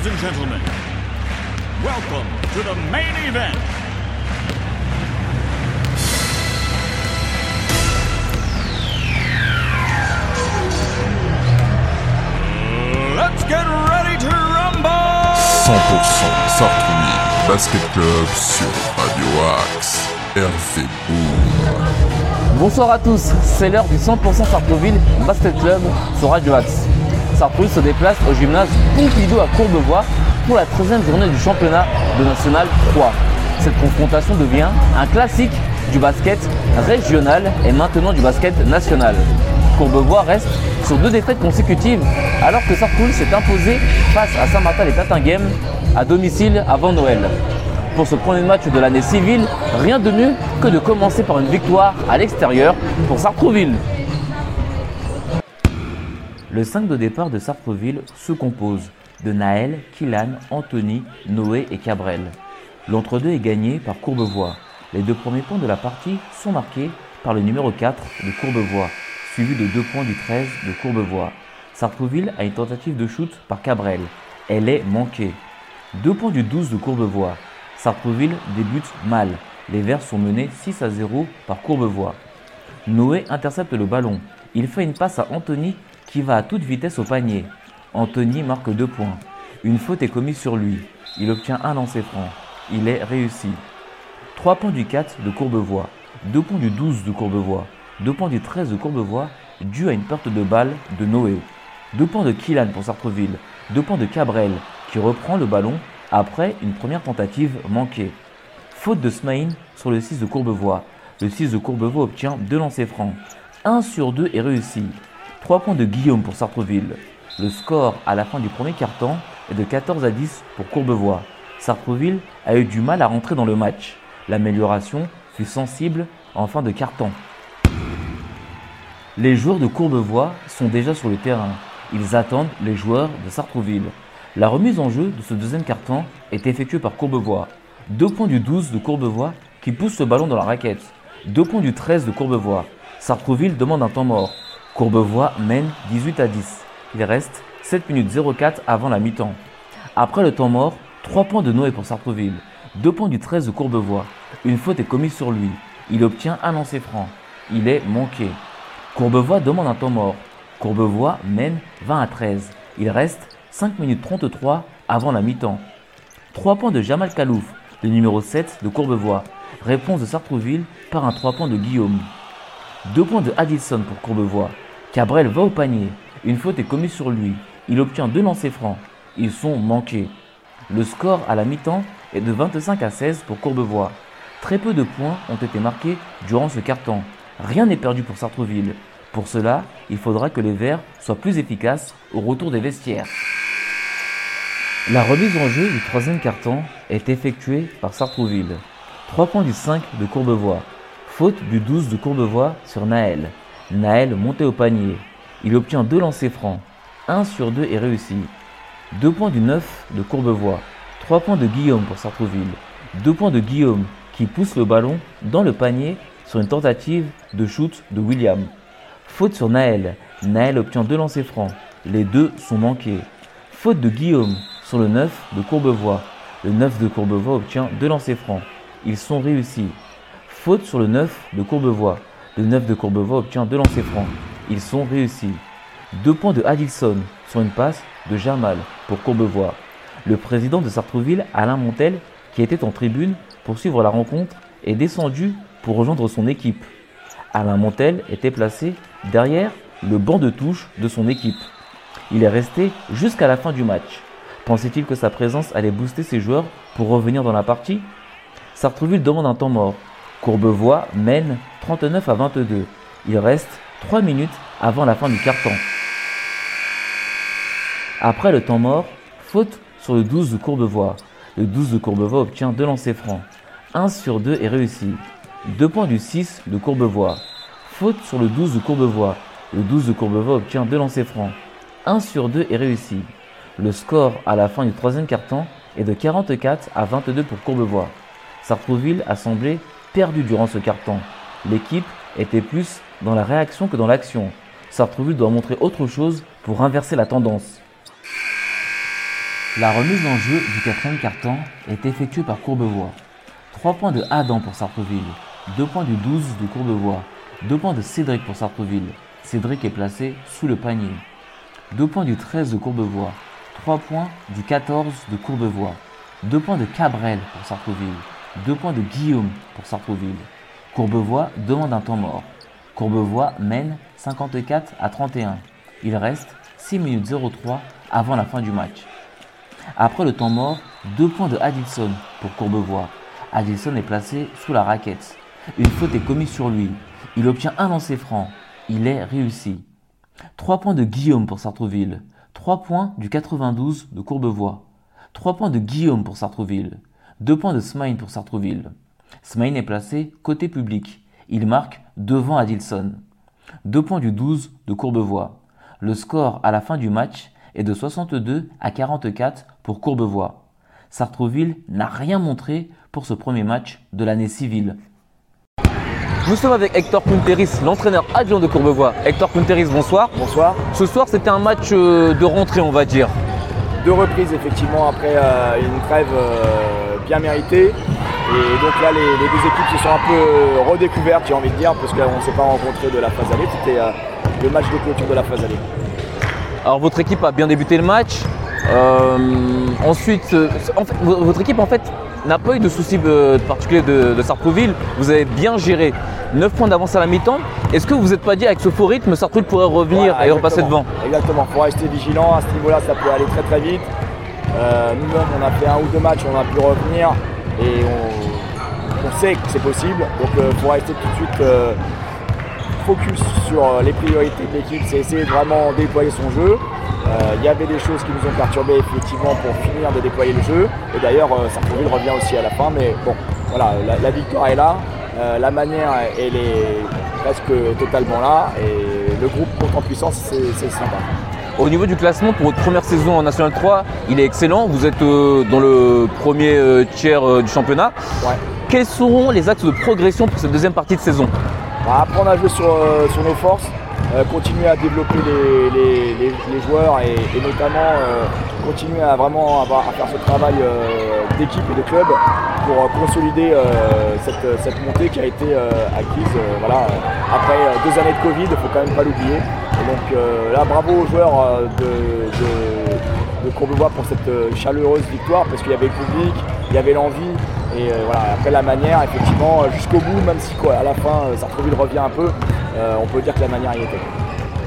Ladies and gentlemen, welcome to the main event. Let's get ready to rumble! 100% Sartrouville Basket Club sur Radio Axe. RV Boom. Bonsoir à tous, c'est l'heure du 100% Sartrouville Basket Club sur Radio Axe. Sartrouville se déplace au gymnase Pompidou à Courbevoie pour la 13e journée du championnat de National 3. Cette confrontation devient un classique du basket régional et maintenant du basket national. Courbevoie reste sur deux défaites consécutives alors que Sartrouville s'est imposé face à Saint-Martin et Tatinghem à domicile avant Noël. Pour ce premier match de l'année civile, rien de mieux que de commencer par une victoire à l'extérieur pour Sartrouville. Le 5 de départ de Sartreville se compose de Naël, Kilan, Anthony, Noé et Cabrel. L'entre-deux est gagné par Courbevoie. Les deux premiers points de la partie sont marqués par le numéro 4 de Courbevoie, suivi de deux points du 13 de Courbevoie. Sartreville a une tentative de shoot par Cabrel. Elle est manquée. Deux points du 12 de Courbevoie. Sartreville débute mal. Les Verts sont menés 6 à 0 par Courbevoie. Noé intercepte le ballon. Il fait une passe à Anthony qui va à toute vitesse au panier. Anthony marque deux points. Une faute est commise sur lui. Il obtient un lancer franc. Il est réussi. 3 points du 4 de Courbevoie. 2 points du 12 de Courbevoie. 2 points du 13 de Courbevoie dû à une perte de balle de Noé. 2 points de Killan pour Sartreville. 2 points de Cabrel qui reprend le ballon après une première tentative manquée. Faute de Smaïn sur le 6 de Courbevoie. Le 6 de Courbevoie obtient 2 lancers francs. 1 sur 2 est réussi. 3 points de Guillaume pour Sartreville. Le score à la fin du premier quart-temps est de 14 à 10 pour Courbevoie. Sartreville a eu du mal à rentrer dans le match. L'amélioration fut sensible en fin de quart-temps. Les joueurs de Courbevoie sont déjà sur le terrain. Ils attendent les joueurs de Sartrouville. La remise en jeu de ce deuxième quart-temps est effectuée par Courbevoie. Deux points du 12 de Courbevoie qui pousse le ballon dans la raquette. Deux points du 13 de Courbevoie. Sartrouville demande un temps mort. Courbevoie mène 18 à 10. Il reste 7 minutes 04 avant la mi-temps. Après le temps mort, 3 points de Noé pour Sartrouville. 2 points du 13 de Courbevoie. Une faute est commise sur lui. Il obtient un lancer franc. Il est manqué. Courbevoie demande un temps mort. Courbevoie mène 20 à 13. Il reste 5 minutes 33 avant la mi-temps. 3 points de Jamal Kalouf, le numéro 7 de Courbevoie. Réponse de Sartrouville par un 3 points de Guillaume. 2 points de Addison pour Courbevoie. Cabrel va au panier. Une faute est commise sur lui. Il obtient deux lancers francs. Ils sont manqués. Le score à la mi-temps est de 25 à 16 pour Courbevoie. Très peu de points ont été marqués durant ce quart-temps. Rien n'est perdu pour Sartreville. Pour cela, il faudra que les Verts soient plus efficaces au retour des vestiaires. La remise en jeu du troisième quart-temps est effectuée par Sartrouville. 3 points du 5 de Courbevoie. Faute du 12 de Courbevoie sur Naël. Naël montait au panier. Il obtient deux lancers francs. 1 sur 2 est réussi. 2 points du 9 de Courbevoie. 3 points de Guillaume pour Sartrouville. 2 points de Guillaume qui pousse le ballon dans le panier sur une tentative de shoot de William. Faute sur Naël. Naël obtient deux lancers francs. Les deux sont manqués. Faute de Guillaume sur le 9 de Courbevoie. Le 9 de Courbevoie obtient deux lancers francs. Ils sont réussis. Faute sur le 9 de Courbevoie. Le 9 de Courbevoie obtient deux lancers francs. Ils sont réussis. Deux points de Addison sur une passe de Jamal pour Courbevoie. Le président de Sartrouville, Alain Montel, qui était en tribune pour suivre la rencontre, est descendu pour rejoindre son équipe. Alain Montel était placé derrière le banc de touche de son équipe. Il est resté jusqu'à la fin du match. Pensait-il que sa présence allait booster ses joueurs pour revenir dans la partie? Sartreville demande un temps mort. Courbevoie mène 39 à 22. Il reste 3 minutes avant la fin du carton. Après le temps mort, faute sur le 12 de Courbevoie. Le 12 de Courbevoie obtient deux lancers francs. 1 sur 2 est réussi. 2 points du 6 de Courbevoie. Faute sur le 12 de Courbevoie. Le 12 de Courbevoie obtient deux lancers francs. 1 sur 2 est réussi. Le score à la fin du troisième quart-temps est de 44 à 22 pour Courbevoie. Sartrouville a semblé perdu durant ce quart-temps. L'équipe était plus dans la réaction que dans l'action. Sartrouville doit montrer autre chose pour inverser la tendance. La remise en jeu du quatrième carton est effectuée par Courbevoie. 3 points de Adam pour Sartreville, 2 points du 12 de Courbevoie, 2 points de Cédric pour Sartreville. Cédric est placé sous le panier. 2 points du 13 de Courbevoie, 3 points du 14 de Courbevoie, 2 points de Cabrel pour Sartreville, 2 points de Guillaume pour Sartreville. Courbevoie demande un temps mort. Courbevoie mène 54 à 31. Il reste 6 minutes 03 avant la fin du match. Après le temps mort, 2 points de Adilson pour Courbevoie. Adilson est placé sous la raquette. Une faute est commise sur lui. Il obtient un lancer franc. Il est réussi. 3 points de Guillaume pour Sartreville. 3 points du 92 de Courbevoie. 3 points de Guillaume pour Sartreville. 2 points de Smain pour Sartreville. Smain est placé côté public. Il marque devant Adilson. 2 points du 12 de Courbevoie. Le score à la fin du match est de 62 à 44 pour Courbevoie. Sartreville n'a rien montré pour ce premier match de l'année civile. Nous sommes avec Hector Punteris, l'entraîneur adjoint de Courbevoie. Hector Punteris, bonsoir. Bonsoir. Ce soir, c'était un match euh, de rentrée, on va dire. Deux reprises effectivement après euh, une trêve euh, bien méritée. Et donc là, les, les deux équipes se sont un peu redécouvertes, j'ai envie de dire, parce qu'on ne s'est pas rencontrés de la phase allée. C'était euh, le match de clôture de la phase allée. Alors, votre équipe a bien débuté le match. Euh, ensuite, euh, en fait, vo- votre équipe en fait n'a pas eu de soucis euh, particuliers de, de Sartrouville. Vous avez bien géré 9 points d'avance à la mi-temps. Est-ce que vous vous êtes pas dit avec ce faux rythme, Sartrouville pourrait revenir Voilà, et repasser devant? Exactement. Exactement, il faut rester vigilant. À ce niveau-là, ça peut aller très très vite. Euh, Nous-mêmes, on a fait un ou deux matchs, on a pu revenir et on, sait que c'est possible. Donc il faut rester tout de suite euh, focus sur euh, les priorités de l'équipe, c'est essayer de vraiment déployer son jeu. Euh, Il y avait des choses qui nous ont perturbés effectivement pour finir de déployer le jeu. Et d'ailleurs, euh, Sartreville revient aussi à la fin. Mais bon, voilà, la, victoire est là. Euh, la manière, elle est presque totalement là. Et le groupe monte en puissance, c'est sympa. Au niveau du classement, pour votre première saison en National 3, il est excellent. Vous êtes euh, dans le premier euh, tiers euh, du championnat. Ouais. Quels seront les axes de progression pour cette deuxième partie de saison Bah, apprendre à jouer sur, sur nos forces, euh, continuer à développer les, les- les- les joueurs et, et notamment euh, continuer à vraiment avoir, à faire ce travail euh, d'équipe et de club pour consolider cette, cette montée qui a été acquise voilà, après deux années de Covid, il ne faut quand même pas l'oublier. Donc euh, là, bravo aux joueurs euh, de, Courbevoie pour cette euh, chaleureuse victoire parce qu'il y avait le public, il y avait l'envie. Et voilà, après la manière, effectivement, jusqu'au bout, même si à la fin, Sartreville revient un peu, on peut dire que la manière y était.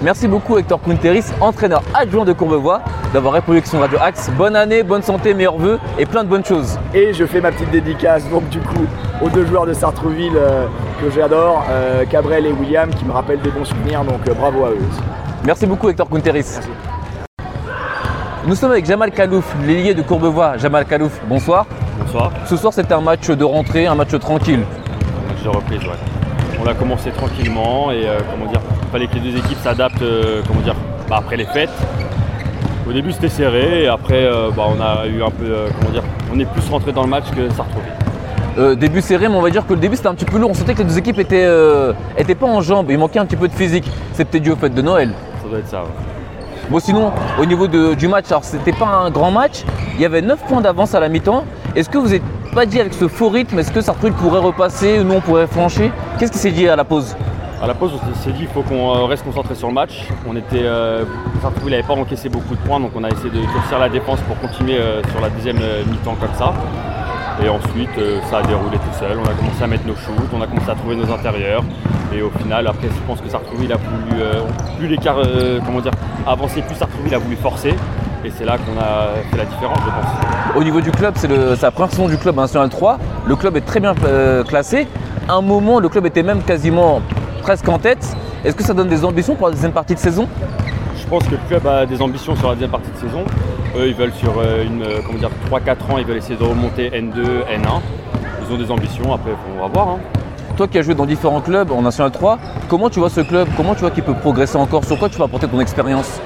Merci beaucoup Hector Punteris, entraîneur adjoint de Courbevoie, d'avoir répondu avec son Radio Axe. Bonne année, bonne santé, meilleurs vœux et plein de bonnes choses. Et je fais ma petite dédicace donc du coup aux deux joueurs de Sartreville euh, que j'adore, euh, Cabrel et William, qui me rappellent des bons souvenirs, donc euh, bravo à eux aussi. Merci beaucoup Hector Punteris. Nous sommes avec Jamal Kalouf, l'ailier de Courbevoie. Jamal Kalouf, bonsoir. Bonsoir, Ce soir c'était un match de rentrée, un match tranquille. match de reprise, ouais. On a commencé tranquillement et euh, comment dire, il fallait que les deux équipes s'adaptent, euh, comment dire, bah, après les fêtes. Au début c'était serré et après euh, bah, on a eu un peu, euh, comment dire, on est plus rentré dans le match que Sartreville. Euh, début serré, mais on va dire que le début c'était un petit peu lourd. On sentait que les deux équipes étaient, étaient pas en jambes, il manquait un petit peu de physique. C'est peut-être dû au fait de Noël. Ça doit être ça. ouais. Bon sinon, au niveau de- du match, alors c'était pas un grand match, il y avait 9 points d'avance à la mi-temps. Est-ce que vous n'êtes pas dit avec ce faux rythme, est-ce que Sartreville pourrait repasser ou nous on pourrait franchir? Qu'est-ce qui s'est dit à la pause? À la pause, on s'est dit qu'il faut qu'on euh, reste concentré sur le match. On était, euh, n'avait pas encaissé beaucoup de points, donc on a essayé de durcir la défense pour continuer euh, sur la deuxième mi-temps comme ça. Et ensuite, ça a déroulé tout seul. On a commencé à mettre nos shoots, on a commencé à trouver nos intérieurs. Et au final, après, je pense que Sartreville a voulu, plus l'écart, comment dire, avancer, plus Sartreville a voulu forcer. Et c'est là qu'on a fait la différence, je pense. Au niveau du club, c'est la première saison du club National 3. Le club est très bien classé. À un moment, le club était même quasiment presque en tête. Est-ce que ça donne des ambitions pour la deuxième partie de saison? Je pense que le club a des ambitions sur la deuxième partie de saison. Eux, ils veulent sur euh, une, euh, comment dire, 3-4 ans, ils veulent essayer de remonter N2, N1. Ils ont des ambitions, après on va voir. hein. Toi qui as joué dans différents clubs en National 3, comment tu vois ce club? Comment tu vois qu'il peut progresser encore? Sur quoi tu vas apporter ton expérience?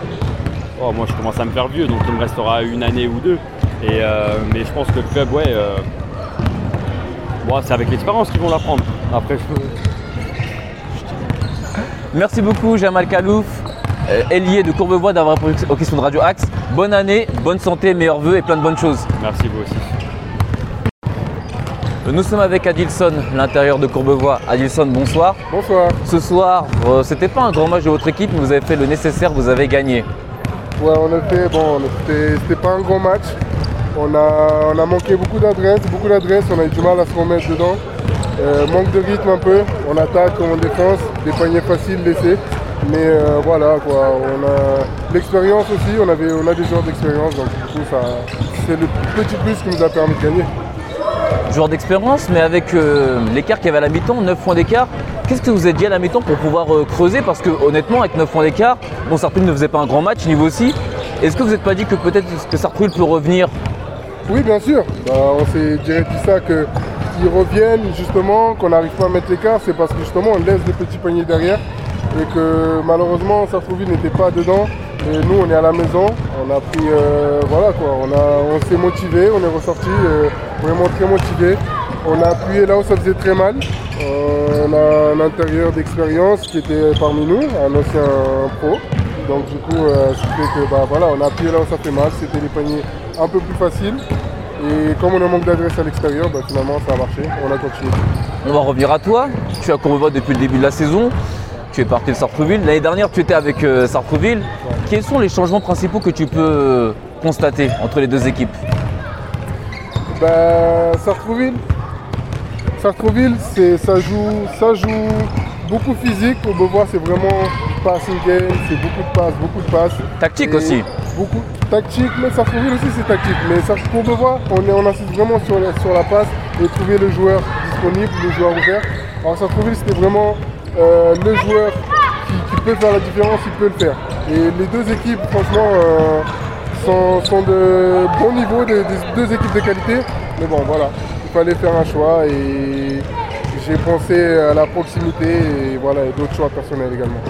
Oh, moi je commence à me faire vieux, donc il me restera une année ou deux. Et, euh, mais je pense que le club, ouais, euh, bon, c'est avec l'expérience qu'ils vont l'apprendre. Après, je Merci beaucoup Jamal Kalouf. euh, ailier de Courbevoie, d'avoir répondu aux questions de Radio Axe. Bonne année, bonne santé, meilleurs voeux et plein de bonnes choses. Merci vous aussi. Nous sommes avec Adilson, l'intérieur de Courbevoie. Adilson, bonsoir. Bonsoir. Ce soir, euh, c'était pas un grand match de votre équipe, mais vous avez fait le nécessaire, vous avez gagné. Ouais, on a fait, bon, c'était c'était pas un grand match. On a, on a manqué beaucoup d'adresses, beaucoup d'adresses, on a eu du mal à se remettre dedans. Euh, manque de rythme un peu, on attaque, on défense, des paniers faciles laissés. Mais euh, voilà quoi, on a l'expérience aussi, on, avait, on a des joueurs d'expérience, donc du coup ça, c'est le petit plus qui nous a permis de gagner. Joueur d'expérience, mais avec euh, l'écart qu'il y avait à la mi-temps, 9 points d'écart, qu'est-ce que vous êtes dit à la mi-temps pour pouvoir creuser? Parce que honnêtement, avec 9 points d'écart, bon, Sartreville ne faisait pas un grand match, niveau aussi. Est-ce que vous n'êtes pas dit que peut-être que Sartreville peut revenir? Oui, bien sûr. Bah, on s'est direct dit ça que qu'ils reviennent justement, qu'on n'arrive pas à mettre l'écart, c'est parce que justement on laisse des petits paniers derrière et que malheureusement Sartrouville n'était pas dedans. Et nous on est à la maison, on a pris euh, voilà quoi, on, on s'est motivé, on est ressorti euh, vraiment très motivé. On a appuyé là où ça faisait très mal. Euh, on a un intérieur d'expérience qui était parmi nous, un ancien pro. Donc du coup, qui que bah, voilà, on a appuyé là où ça fait mal, c'était des paniers un peu plus faciles. Et comme on a manque d'adresse à l'extérieur, bah, finalement ça a marché, on a continué. On va revenir à toi. Tu es à Courbevoie depuis le début de la saison. Tu es parti de Sartreville. L'année dernière, tu étais avec euh, Sartreville. Quels sont les changements principaux que tu peux euh, constater entre les deux équipes? Bah, Sartrouville, Sartrouville, c'est, ça, joue, ça joue beaucoup physique. Pour Beauvoir, c'est vraiment passing game, c'est beaucoup de passes, beaucoup de passes. Tactique Et aussi. Beaucoup tactique, mais Sartrouville aussi c'est tactique. Mais ça, pour Beauvoir, on, est, on insiste vraiment sur la, sur la passe et trouver le joueur disponible, le joueur ouvert. Alors Sartrouville, c'était vraiment euh, le joueur qui, qui peut faire la différence, il peut le faire. Et les deux équipes, franchement, euh, sont, sont de bon niveau, des, des deux équipes de qualité. Mais bon, voilà, il fallait faire un choix et j'ai pensé à la proximité et voilà, et d'autres choix personnels également.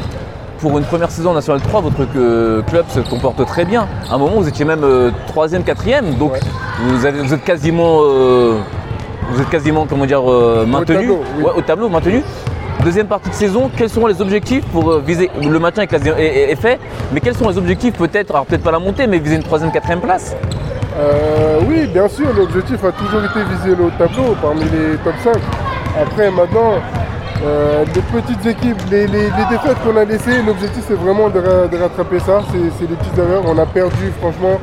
Pour une première saison en National 3, votre euh, club se comporte très bien. À un moment, vous étiez même 3e, 4e. Donc, Ouais. vous, avez- vous êtes quasiment, euh, vous êtes quasiment comment dire, euh, maintenu. tableau, oui. Ouais, au tableau, maintenu. Deuxième partie de saison, quels sont les objectifs pour euh, viser le maintien est, fait, mais quels sont les objectifs peut-être, alors peut-être pas la montée, mais viser une troisième, quatrième place? Euh, oui, bien sûr, l'objectif a toujours été viser le tableau parmi les top 5. Après, maintenant, euh, les petites équipes, les, défaites qu'on a laissées, l'objectif c'est vraiment de, ra- de rattraper ça. C'est des petites erreurs. On a perdu, franchement,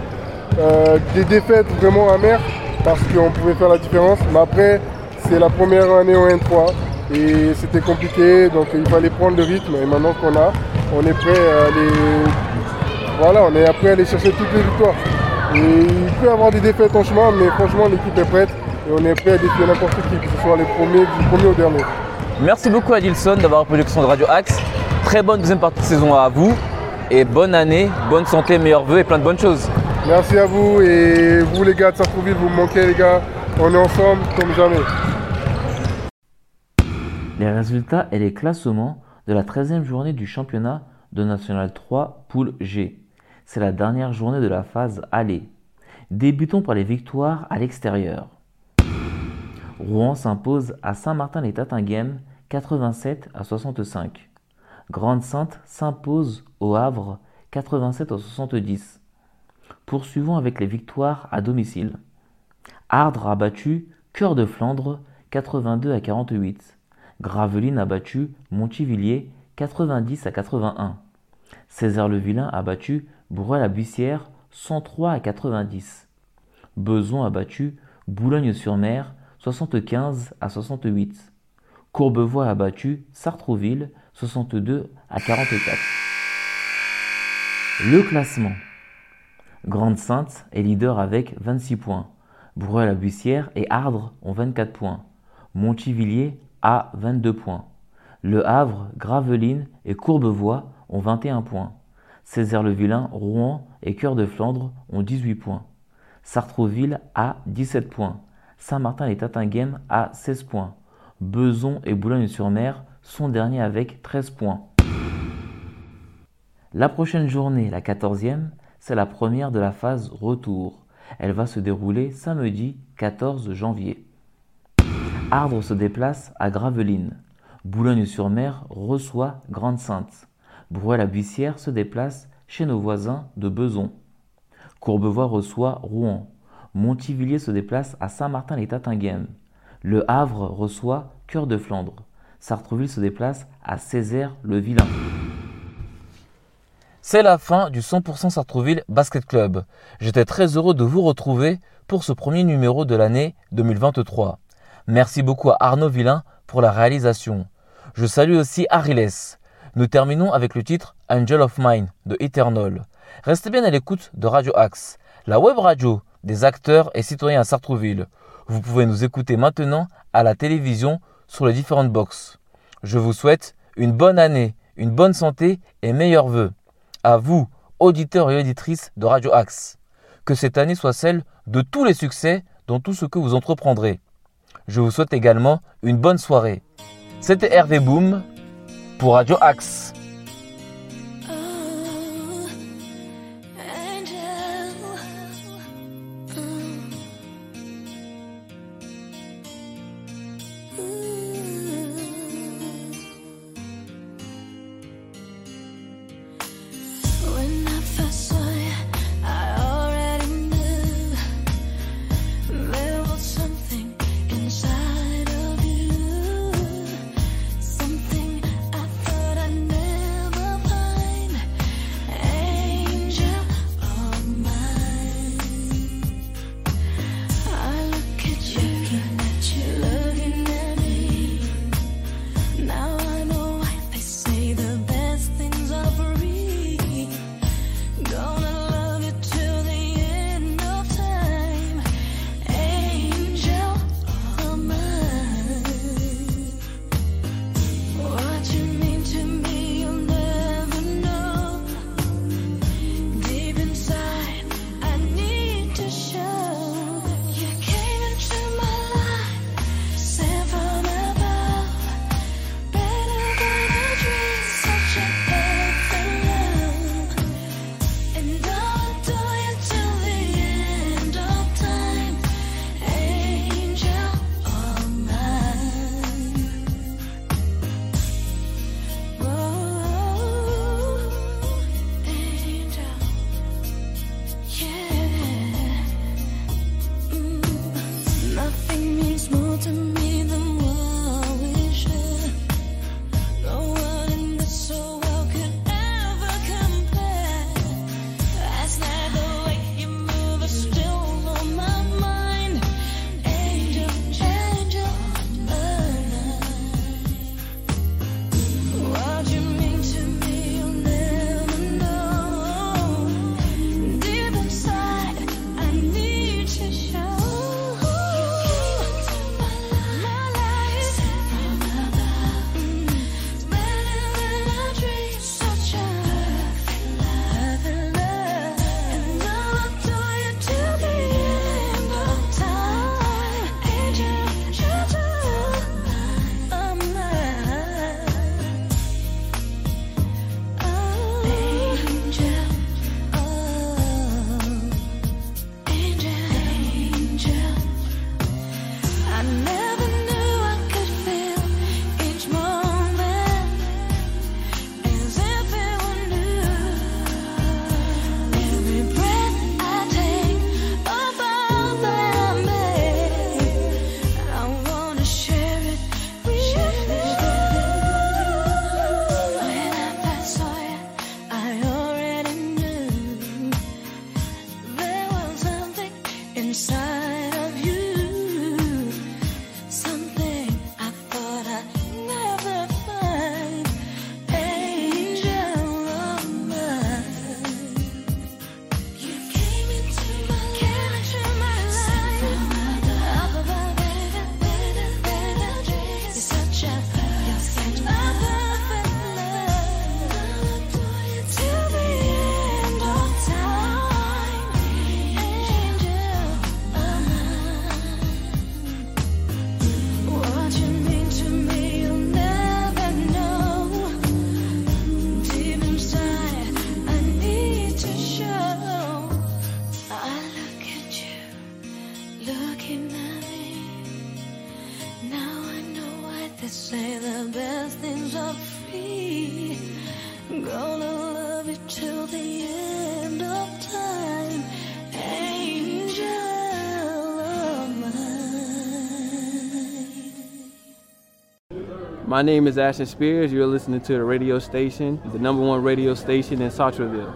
euh, des défaites vraiment amères parce qu'on pouvait faire la différence. Mais après, c'est la première année en N3 et c'était compliqué, donc il fallait prendre le rythme. Et maintenant qu'on a, on est prêt à aller voilà, on est après à aller chercher toutes les victoires. Il peut y avoir des défaites en chemin, mais franchement, l'équipe est prête et on est prêt à défier n'importe qui, que ce soit les premiers, du premier au dernier. Merci beaucoup Adilson d'avoir répondu aux questions de Radio Axe. Très bonne deuxième partie de saison à vous. Et bonne année, bonne santé, meilleurs voeux et plein de bonnes choses. Merci à vous et vous, les gars de Sartrouville, vous me manquez, les gars. On est ensemble comme jamais. Les résultats et les classements de la 13e journée du championnat de National 3 Poule G. C'est la dernière journée de la phase aller. Débutons par les victoires à l'extérieur. Rouen s'impose à Saint-Martin-les-Tatinguem 87 à 65. Grande-Sainte s'impose au Havre 87 à 70. Poursuivons avec les victoires à domicile. Ardres a battu Cœur de Flandre 82 à 48. Gravelines a battu Montivilliers 90 à 81. Césaire-le-Vilain a battu Bourrel-la-Buissière 103 à 90. Beson a battu Boulogne-sur-Mer 75 à 68. Courbevoie a battu Sartrouville 62 à 44. Le classement. Grande-Sainte est leader avec 26 points. Bruel-la-Buissière et Ardres ont 24 points. Montivilliers a 22 points. Le Havre, Gravelines et Courbevoie ont 21 points. Césaire-le-Vilain, Rouen et Cœur de Flandre ont 18 points. Sartrouville a 17 points. Saint-Martin-les-Tatinguem a 16 points. Beson et Boulogne-sur-Mer sont derniers avec 13 points. La prochaine journée, la 14e, c'est la première de la phase retour. Elle va se dérouler samedi 14 janvier. Ardres se déplace à Gravelines. Boulogne-sur-Mer reçoit Grande-Sainte. Brouet-la-Buissière se déplace chez nos voisins de Beson. Courbevoie reçoit Rouen. Montivilliers se déplace à Saint-Martin-les-Tatinghem. Le Havre reçoit Cœur de Flandre. Sartreville se déplace à Césaire-le-Vilain. C'est la fin du 100% Sartreville Basket Club. J'étais très heureux de vous retrouver pour ce premier numéro de l'année 2023. Merci beaucoup à Arnaud Villain pour la réalisation. Je salue aussi Ariles. Nous terminons avec le titre Angel of Mine de Eternal. Restez bien à l'écoute de Radio Axe, la web radio des acteurs et citoyens à Sartrouville. Vous pouvez nous écouter maintenant à la télévision sur les différentes boxes. Je vous souhaite une bonne année, une bonne santé et meilleurs vœux à vous, auditeurs et auditrices de Radio Axe. Que cette année soit celle de tous les succès dans tout ce que vous entreprendrez. Je vous souhaite également une bonne soirée. C'était Hervé Boom pour Radio Axe. inside. My name is Ashton Spears. You're listening to the radio station, the number one radio station in Sartreville.